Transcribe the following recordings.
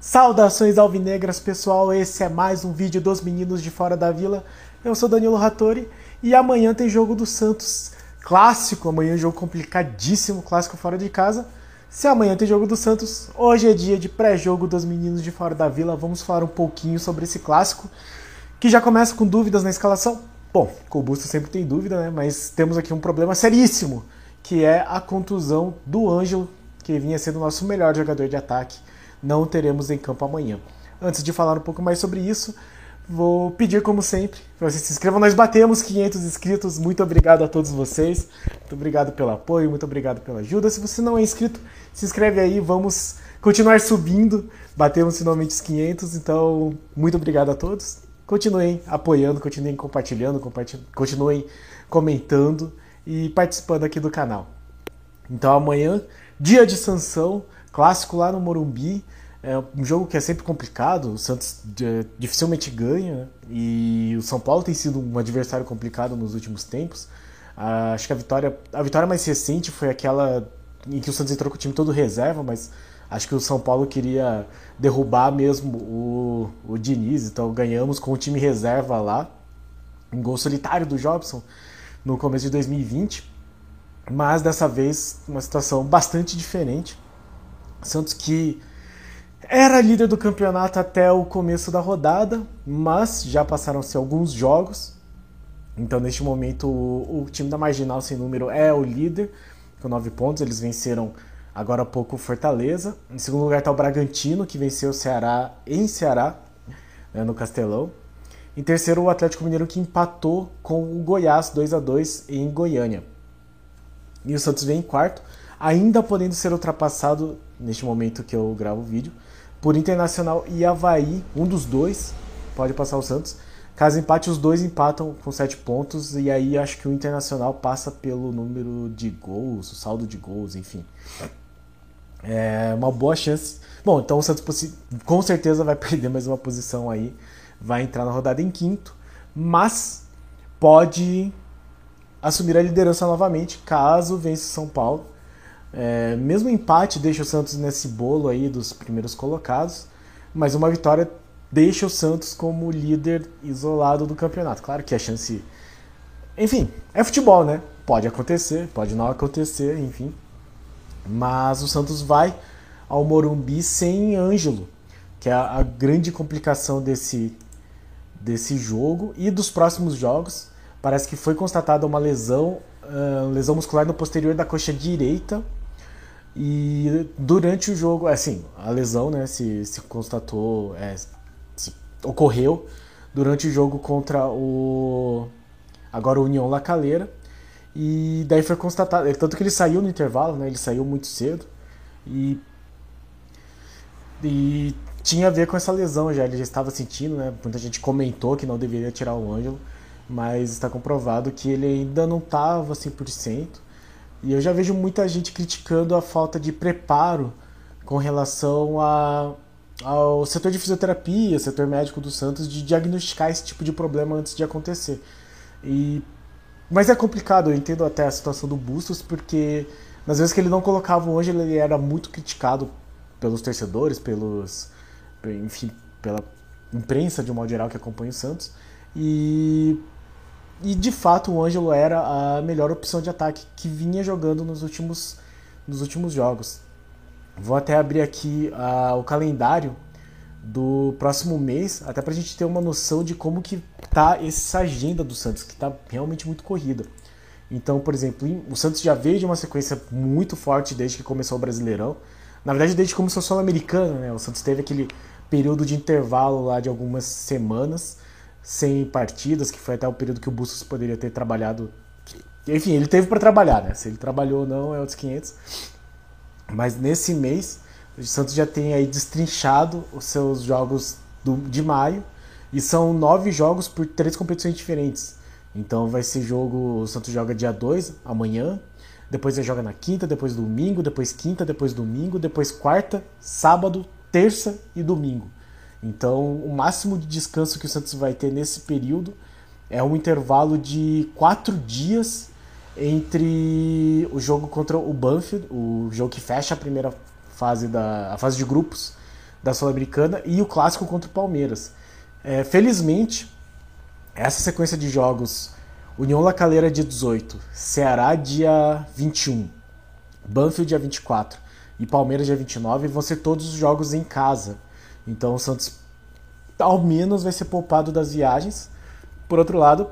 Saudações alvinegras, pessoal. Esse é mais um vídeo dos meninos de fora da vila. Eu sou Danilo Rattori e amanhã tem jogo do Santos clássico. Amanhã é um jogo complicadíssimo, clássico fora de casa. Se amanhã tem jogo do Santos, hoje é dia de pré-jogo dos meninos de fora da vila. Vamos falar um pouquinho sobre esse clássico que já começa com dúvidas na escalação. Bom, com o Busto sempre tem dúvida, né? Mas temos aqui um problema seríssimo, que é a contusão do Ângelo, que vinha sendo o nosso melhor jogador de ataque não teremos em campo amanhã. Antes de falar um pouco mais sobre isso, vou pedir, como sempre, para vocês se inscrevam. Nós batemos 500 inscritos. Muito obrigado a todos vocês. Muito obrigado pelo apoio, muito obrigado pela ajuda. Se você não é inscrito, se inscreve aí. Vamos continuar subindo. Batemos finalmente os 500. Então, muito obrigado a todos. Continuem apoiando, continuem compartilhando, continuem comentando e participando aqui do canal. Então, amanhã, dia de sanção clássico lá no Morumbi. É um jogo que é sempre complicado, o Santos é, dificilmente ganha, né? e o São Paulo tem sido um adversário complicado nos últimos tempos. Ah, acho que a vitória, a vitória mais recente foi aquela em que o Santos entrou com o time todo reserva, mas acho que o São Paulo queria derrubar mesmo o, o Diniz, então ganhamos com o time reserva lá, um gol solitário do Jobson no começo de 2020, mas dessa vez uma situação bastante diferente. Santos que era líder do campeonato até o começo da rodada, mas já passaram-se alguns jogos. Então, neste momento, o, o, time da Marginal Sem Número é o líder, com nove pontos. Eles venceram agora há pouco o Fortaleza. Em segundo lugar está o Bragantino, que venceu o Ceará em Ceará, né, no Castelão. Em terceiro, o Atlético Mineiro, que empatou com o Goiás 2 a 2 em Goiânia. E o Santos vem em quarto, ainda podendo ser ultrapassado neste momento que eu gravo o vídeo, por Internacional e Havaí, um dos dois pode passar o Santos. Caso empate, os dois empatam com 7 pontos, e aí acho que o Internacional passa pelo número de gols, o saldo de gols, enfim. É uma boa chance. Bom, então o Santos com certeza vai perder mais uma posição aí, vai entrar na rodada em quinto, mas pode assumir a liderança novamente caso vença o São Paulo. É, mesmo empate deixa o Santos nesse bolo aí dos primeiros colocados, mas uma vitória deixa o Santos como líder isolado do campeonato. Claro que a chance. Enfim, é futebol, né? Pode acontecer, pode não acontecer, enfim. Mas o Santos vai ao Morumbi sem Ângelo, que é a, grande complicação desse, desse jogo e dos próximos jogos. Parece que foi constatada uma lesão, uh, lesão muscular no posterior da coxa direita e durante o jogo, assim, a lesão, né, se, se constatou, é, se ocorreu durante o jogo contra o agora o União La Calera. E daí foi constatado, tanto que ele saiu no intervalo, né, ele saiu muito cedo e e tinha a ver com essa lesão já, ele já estava sentindo, né? Muita gente comentou que não deveria tirar o Ângelo, mas está comprovado que ele ainda não estava 100%. E eu já vejo muita gente criticando a falta de preparo com relação a, ao setor de fisioterapia, setor médico do Santos, de diagnosticar esse tipo de problema antes de acontecer. E, mas é complicado, eu entendo até a situação do Bustos, porque nas vezes que ele não colocava o Ângelo, ele era muito criticado pelos torcedores, pelos, enfim, pela imprensa de um modo geral que acompanha o Santos. E e de fato o Ângelo era a melhor opção de ataque que vinha jogando nos últimos, nos últimos jogos. Vou até abrir aqui uh, o calendário do próximo mês, até para a gente ter uma noção de como que tá essa agenda do Santos, que está realmente muito corrida. Então, por exemplo, o Santos já veio de uma sequência muito forte desde que começou o Brasileirão. Na verdade, desde que começou a Sul-Americana, né? O Santos teve aquele período de intervalo lá de algumas semanas sem partidas, que foi até o período que o Bustos poderia ter trabalhado. Enfim, ele teve para trabalhar, né? Se ele trabalhou ou não é outros 500. Mas nesse mês, o Santos já tem aí destrinchado os seus jogos do, de maio. E são nove jogos por três competições diferentes. Então vai ser jogo. O Santos joga dia 2, amanhã. Depois ele joga na quinta, depois domingo, depois quinta, depois domingo, depois quarta, sábado, terça e domingo. Então, o máximo de descanso que o Santos vai ter nesse período é um intervalo de quatro dias entre o jogo contra o Banfield, o jogo que fecha a primeira fase da a fase de grupos da Sul-Americana e o clássico contra o Palmeiras. É, felizmente, essa sequência de jogos, União La Calera dia 18, Ceará dia 21, Banfield dia 24 e Palmeiras dia 29 vão ser todos os jogos em casa. Então o Santos ao menos vai ser poupado das viagens. Por outro lado,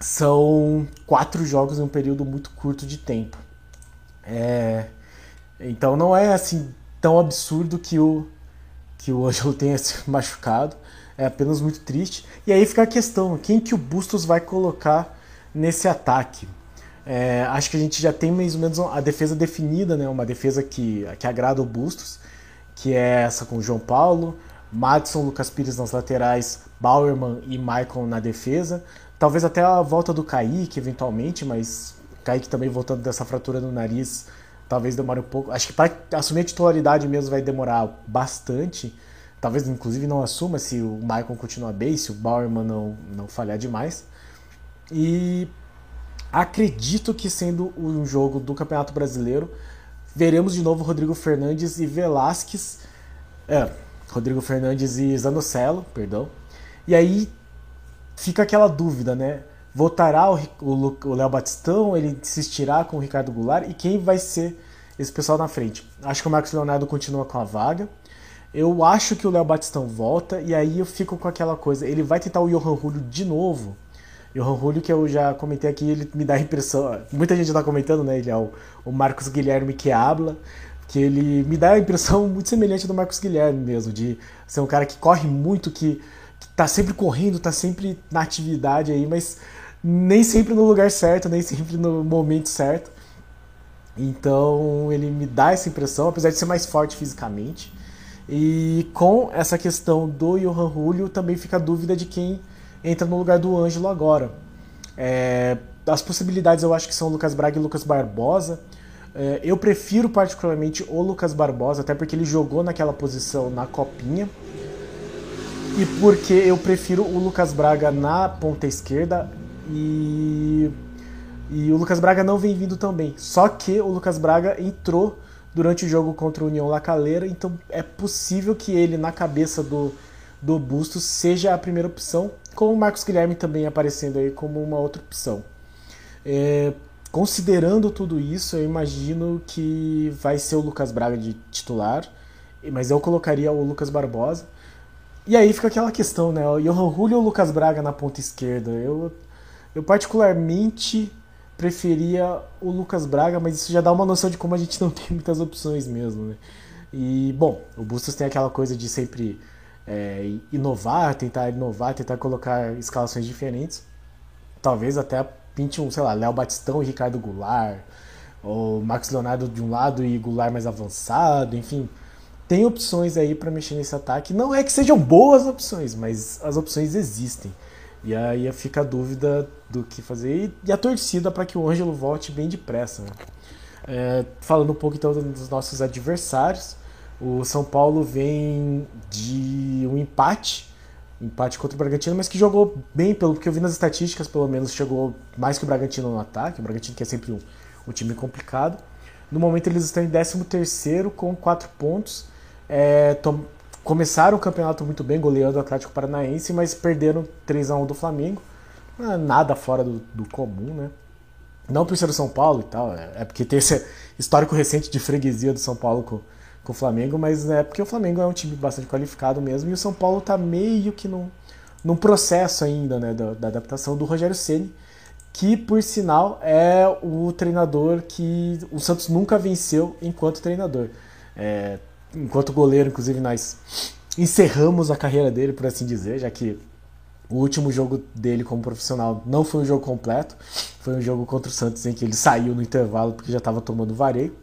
são quatro jogos em um período muito curto de tempo. É, então não é assim tão absurdo que o que o Ângelo tenha se machucado. É apenas muito triste. E aí fica a questão: quem que o Bustos vai colocar nesse ataque? É, acho que a gente já tem mais ou menos a defesa definida, né? Uma defesa que, que agrada o Bustos, que é essa com o João Paulo, Madison, Lucas Pires nas laterais, Bauerman e Maicon na defesa. Talvez até a volta do Kaique, eventualmente, mas Kaique também voltando dessa fratura no nariz, talvez demore um pouco. Acho que para assumir a titularidade mesmo vai demorar bastante. Talvez inclusive não assuma se o Maicon continuar bem, se o Bauerman não, não falhar demais. E acredito que sendo um jogo do Campeonato Brasileiro, veremos de novo Rodrigo Fernandes e Velasquez. É, Rodrigo Fernandes e Zanocelo, perdão. E aí fica aquela dúvida, né? Votará o Léo Batistão, ele insistirá com o Ricardo Goulart e quem vai ser esse pessoal na frente? Acho que o Marcos Leonardo continua com a vaga. Eu acho que o Léo Batistão volta e aí eu fico com aquela coisa, ele vai tentar o Johan Julio de novo. Johan Julio, que eu já comentei aqui, ele me dá a impressão, muita gente está comentando, né? Ele é o, o Marcos Guilherme que habla que ele me dá a impressão muito semelhante do Marcos Guilherme mesmo, de ser um cara que corre muito, que, que tá sempre correndo, tá sempre na atividade aí, mas nem sempre no lugar certo, nem sempre no momento certo. Então ele me dá essa impressão, apesar de ser mais forte fisicamente. E com essa questão do Johan Julio também fica a dúvida de quem entra no lugar do Ângelo agora. É, as possibilidades eu acho que são Lucas Braga e Lucas Barbosa. É, eu prefiro particularmente o Lucas Barbosa, até porque ele jogou naquela posição na copinha. E porque eu prefiro o Lucas Braga na ponta esquerda e, e o Lucas Braga não vem vindo tão bem. Só que o Lucas Braga entrou durante o jogo contra o União Lacaleira, então é possível que ele, na cabeça do, do Bustos, seja a primeira opção, com o Marcos Guilherme também aparecendo aí como uma outra opção. É, Considerando tudo isso, eu imagino que vai ser o Lucas Braga de titular, mas eu colocaria o Lucas Barbosa. E aí fica aquela questão, né? O Johan Julio ou o Lucas Braga na ponta esquerda? Eu, eu particularmente preferia o Lucas Braga, mas isso já dá uma noção de como a gente não tem muitas opções mesmo, né? E, bom, o Bustos tem aquela coisa de sempre é, inovar, tentar inovar, tentar colocar escalações diferentes. Talvez até pinte um, sei lá, Léo Batistão e Ricardo Goulart, ou Max Leonardo de um lado e Goulart mais avançado, enfim. Tem opções aí para mexer nesse ataque. Não é que sejam boas opções, mas as opções existem. E aí fica a dúvida do que fazer. E a torcida para que o Ângelo volte bem depressa. Né? É, falando um pouco então dos nossos adversários. O São Paulo vem de um empate empate contra o Bragantino, mas que jogou bem, pelo que eu vi nas estatísticas, pelo menos chegou mais que o Bragantino no ataque. O Bragantino que é sempre um, um time complicado. No momento eles estão em 13º com 4 pontos. É, começaram o campeonato muito bem, goleando o Atlético Paranaense, mas perderam 3 a 1 do Flamengo. É nada fora do, do comum, né? Não por ser o São Paulo e tal, é, é porque tem esse histórico recente de freguesia do São Paulo com, com o Flamengo, mas é porque o Flamengo é um time bastante qualificado mesmo e o São Paulo está meio que num, num processo ainda né, da, da adaptação do Rogério Ceni, que por sinal é o treinador que o Santos nunca venceu enquanto treinador. É, enquanto goleiro, inclusive, nós encerramos a carreira dele, por assim dizer, já que o último jogo dele como profissional não foi um jogo completo, foi um jogo contra o Santos em que ele saiu no intervalo porque já estava tomando vareio.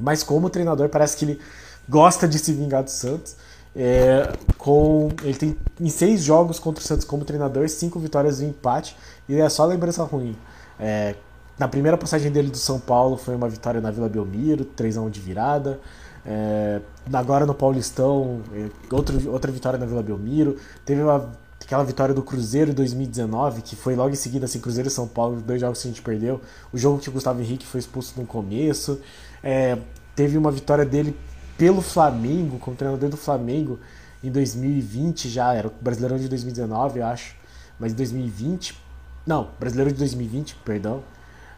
Mas como treinador, parece que ele gosta de se vingar do Santos. É, com, ele tem em seis jogos contra o Santos como treinador, cinco vitórias e um empate, e é só lembrança ruim. É, na primeira passagem dele do São Paulo foi uma vitória na Vila Belmiro, 3x1 de virada. É, agora no Paulistão, é, outro, outra vitória na Vila Belmiro. Teve uma, aquela vitória do Cruzeiro em 2019, que foi logo em seguida, assim, Cruzeiro e São Paulo, dois jogos que a gente perdeu. O jogo que o Gustavo Henrique foi expulso no começo. É, teve uma vitória dele pelo Flamengo, como treinador do Flamengo, em 2020 já, era o Brasileirão de 2019, eu acho, mas em 2020, não, Brasileiro de 2020, perdão.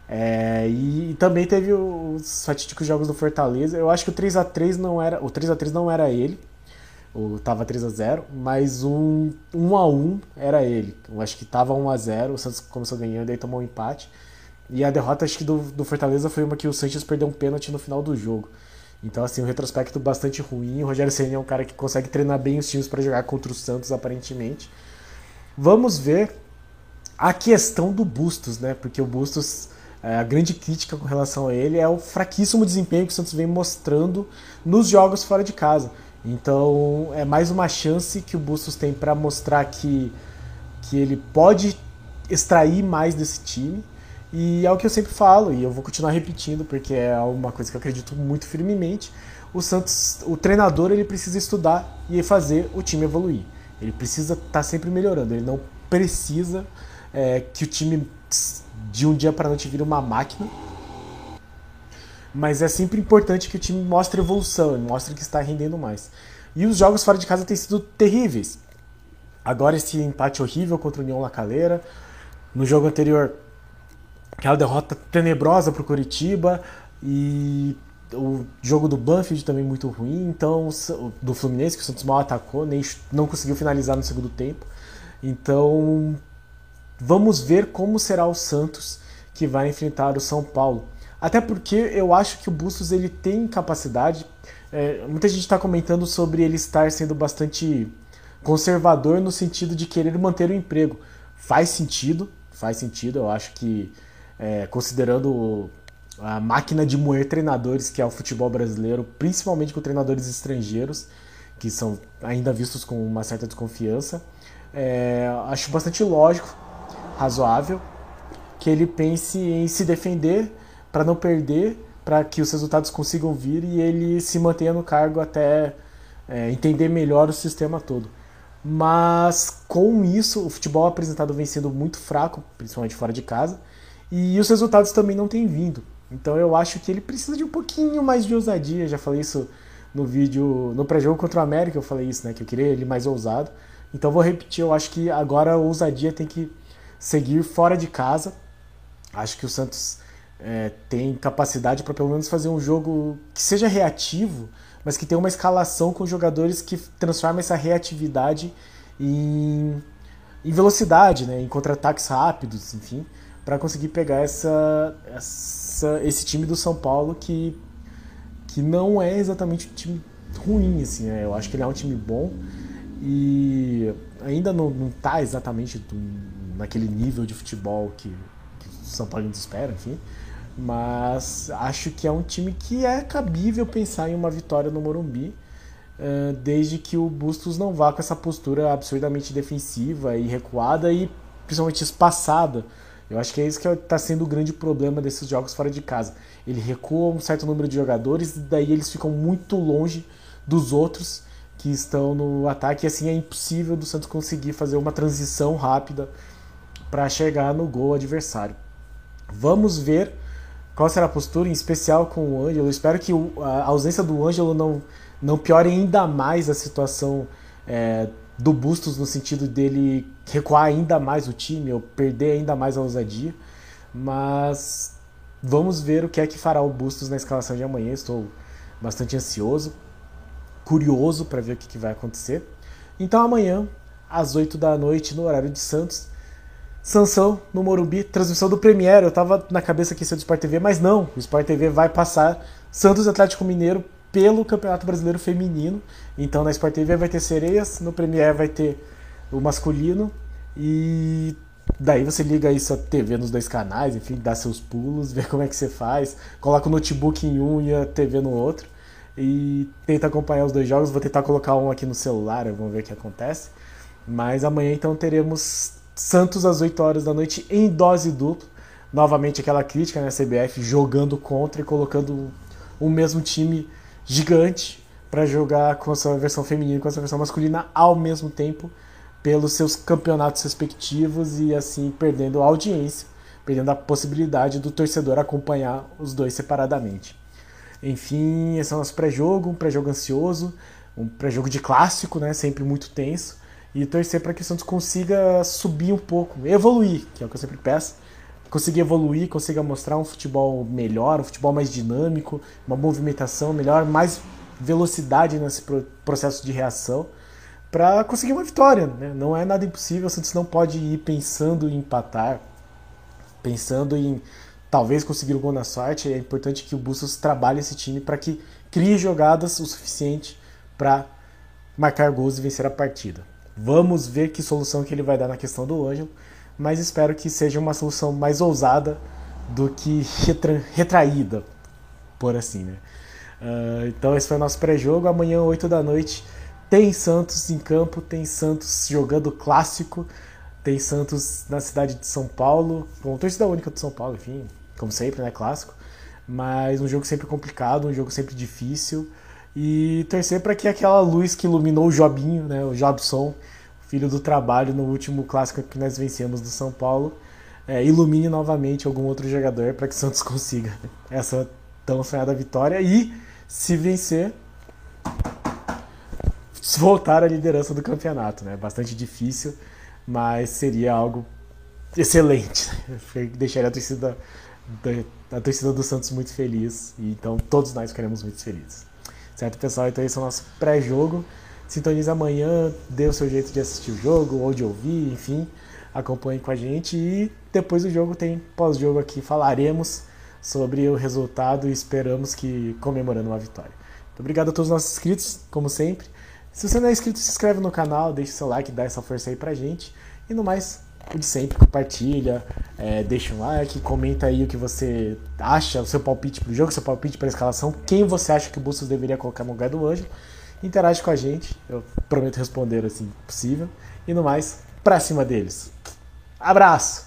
É, e, e, também teve os fatídicos jogos do Fortaleza. Eu acho que o 3 a 3 não era, o 3 a 3 não era ele. O tava 3 a 0, mas um 1 a 1 era ele. Eu acho que tava 1 a 0, o Santos começou ganhando, aí tomou um empate. E a derrota acho que do, do Fortaleza foi uma que o Sanches perdeu um pênalti no final do jogo. Então, assim, um retrospecto bastante ruim. O Rogério Senna é um cara que consegue treinar bem os times para jogar contra o Santos, aparentemente. Vamos ver a questão do Bustos, né? Porque o Bustos, é, a grande crítica com relação a ele é o fraquíssimo desempenho que o Santos vem mostrando nos jogos fora de casa. Então, é mais uma chance que o Bustos tem para mostrar que, que ele pode extrair mais desse time e é o que eu sempre falo, e eu vou continuar repetindo, porque é uma coisa que eu acredito muito firmemente. O Santos, o treinador, ele precisa estudar e fazer o time evoluir. Ele precisa estar tá sempre melhorando. Ele não precisa é, que o time de um dia para noite vire uma máquina. Mas é sempre importante que o time mostre evolução, mostre que está rendendo mais. E os jogos fora de casa têm sido terríveis. Agora esse empate horrível contra o União La Calera. No jogo anterior, aquela derrota tenebrosa para o Curitiba e o jogo do Banfield também muito ruim, então do Fluminense que o Santos mal atacou, nem não conseguiu finalizar no segundo tempo. Então vamos ver como será o Santos que vai enfrentar o São Paulo. Até porque eu acho que o Bustos ele tem capacidade. É, muita gente está comentando sobre ele estar sendo bastante conservador no sentido de querer manter o emprego. Faz sentido, faz sentido. Eu acho que é, considerando a máquina de moer treinadores que é o futebol brasileiro, principalmente com treinadores estrangeiros, que são ainda vistos com uma certa desconfiança. É, acho bastante lógico, razoável, que ele pense em se defender para não perder, para que os resultados consigam vir e ele se mantenha no cargo até é, entender melhor o sistema todo. Mas com isso, o futebol apresentado vem sendo muito fraco, principalmente fora de casa. E os resultados também não têm vindo. Então eu acho que ele precisa de um pouquinho mais de ousadia. Já falei isso no vídeo, no pré-jogo contra o América, eu falei isso, né? Que eu queria ele mais ousado. Então vou repetir, eu acho que agora a ousadia tem que seguir fora de casa. Acho que o Santos é, tem capacidade para pelo menos fazer um jogo que seja reativo, mas que tenha uma escalação com jogadores que transformem essa reatividade em, em velocidade, né? em contra-ataques rápidos, enfim para conseguir pegar essa, essa, esse time do São Paulo que, que não é exatamente um time ruim, assim, né? Eu acho que ele é um time bom e ainda não, não tá exatamente naquele nível de futebol que, que o São Paulo espera, enfim. Mas acho que é um time que é cabível pensar em uma vitória no Morumbi, desde que o Bustos não vá com essa postura absurdamente defensiva e recuada e principalmente espaçada eu acho que é isso que está sendo o grande problema desses jogos fora de casa. Ele recua um certo número de jogadores e daí eles ficam muito longe dos outros que estão no ataque e assim é impossível do Santos conseguir fazer uma transição rápida para chegar no gol adversário. Vamos ver qual será a postura, em especial com o Ângelo. Espero que a ausência do Ângelo não, não piore ainda mais a situação é, do Bustos no sentido dele recuar ainda mais o time ou perder ainda mais a ousadia. Mas vamos ver o que é que fará o Bustos na escalação de amanhã. Estou bastante ansioso, curioso para ver o que, que vai acontecer. Então amanhã, às 8 da noite, no horário de Santos, Sansão no Morumbi, transmissão do Premier. Eu tava na cabeça que ia ser do Sport TV, mas não. O Sport TV vai passar Santos Atlético Mineiro pelo Campeonato Brasileiro Feminino. Então na Sport TV vai ter sereias, no Premier vai ter o masculino e daí você liga isso a TV nos dois canais, enfim, dá seus pulos, vê como é que você faz, coloca o notebook em um e a TV no outro e tenta acompanhar os dois jogos. Vou tentar colocar um aqui no celular, vamos ver o que acontece. Mas amanhã então teremos Santos às 8 horas da noite em dose dupla. Novamente aquela crítica, né, CBF jogando contra e colocando o mesmo time gigante para jogar com a sua versão feminina e com a sua versão masculina ao mesmo tempo, pelos seus campeonatos respectivos e assim perdendo a audiência, perdendo a possibilidade do torcedor acompanhar os dois separadamente. Enfim, esse é o nosso pré-jogo, um pré-jogo ansioso, um pré-jogo de clássico, né, sempre muito tenso, e torcer para que o Santos consiga subir um pouco, evoluir, que é o que eu sempre peço, conseguir evoluir, consiga mostrar um futebol melhor, um futebol mais dinâmico, uma movimentação melhor, mais velocidade nesse processo de reação para conseguir uma vitória. Né? Não é nada impossível, o Santos não pode ir pensando em empatar, pensando em talvez conseguir o gol na sorte. É importante que o Bustos trabalhe esse time para que crie jogadas o suficiente para marcar gols e vencer a partida. Vamos ver que solução que ele vai dar na questão do Ângelo, mas espero que seja uma solução mais ousada do que retra retraída, por assim, né? Uh, então esse foi o nosso pré-jogo. Amanhã, 8 da noite, tem Santos em campo, tem Santos jogando clássico, tem Santos na cidade de São Paulo, com torcida única de São Paulo, enfim, como sempre, né, clássico. Mas um jogo sempre complicado, um jogo sempre difícil. E torcer para que aquela luz que iluminou o Jobinho, né, o Jobson, filho do trabalho no último clássico que nós vencemos do São Paulo, é, ilumine novamente algum outro jogador para que o Santos consiga essa tão sonhada vitória. E se vencer, voltar à liderança do campeonato, né? Bastante difícil, mas seria algo excelente. Deixaria a torcida, a torcida do Santos muito feliz. E então todos nós ficaremos muito felizes. Certo, pessoal? Então esse é o nosso pré-jogo. Sintonize amanhã, dê o seu jeito de assistir o jogo ou de ouvir, enfim. Acompanhe com a gente e depois do jogo tem pós-jogo aqui. Falaremos sobre o resultado e esperamos que comemorando uma vitória. Muito obrigado a todos os nossos inscritos, como sempre. Se você não é inscrito, se inscreve no canal, deixa seu like, dá essa força aí pra gente. E no mais, o de sempre, compartilha, é, deixa um like, comenta aí o que você acha, o seu palpite pro jogo, seu palpite pra escalação, quem você acha que o Bustos deveria colocar no lugar do Ângelo. Interage com a gente, eu prometo responder assim possível. E no mais, pra cima deles. Abraço!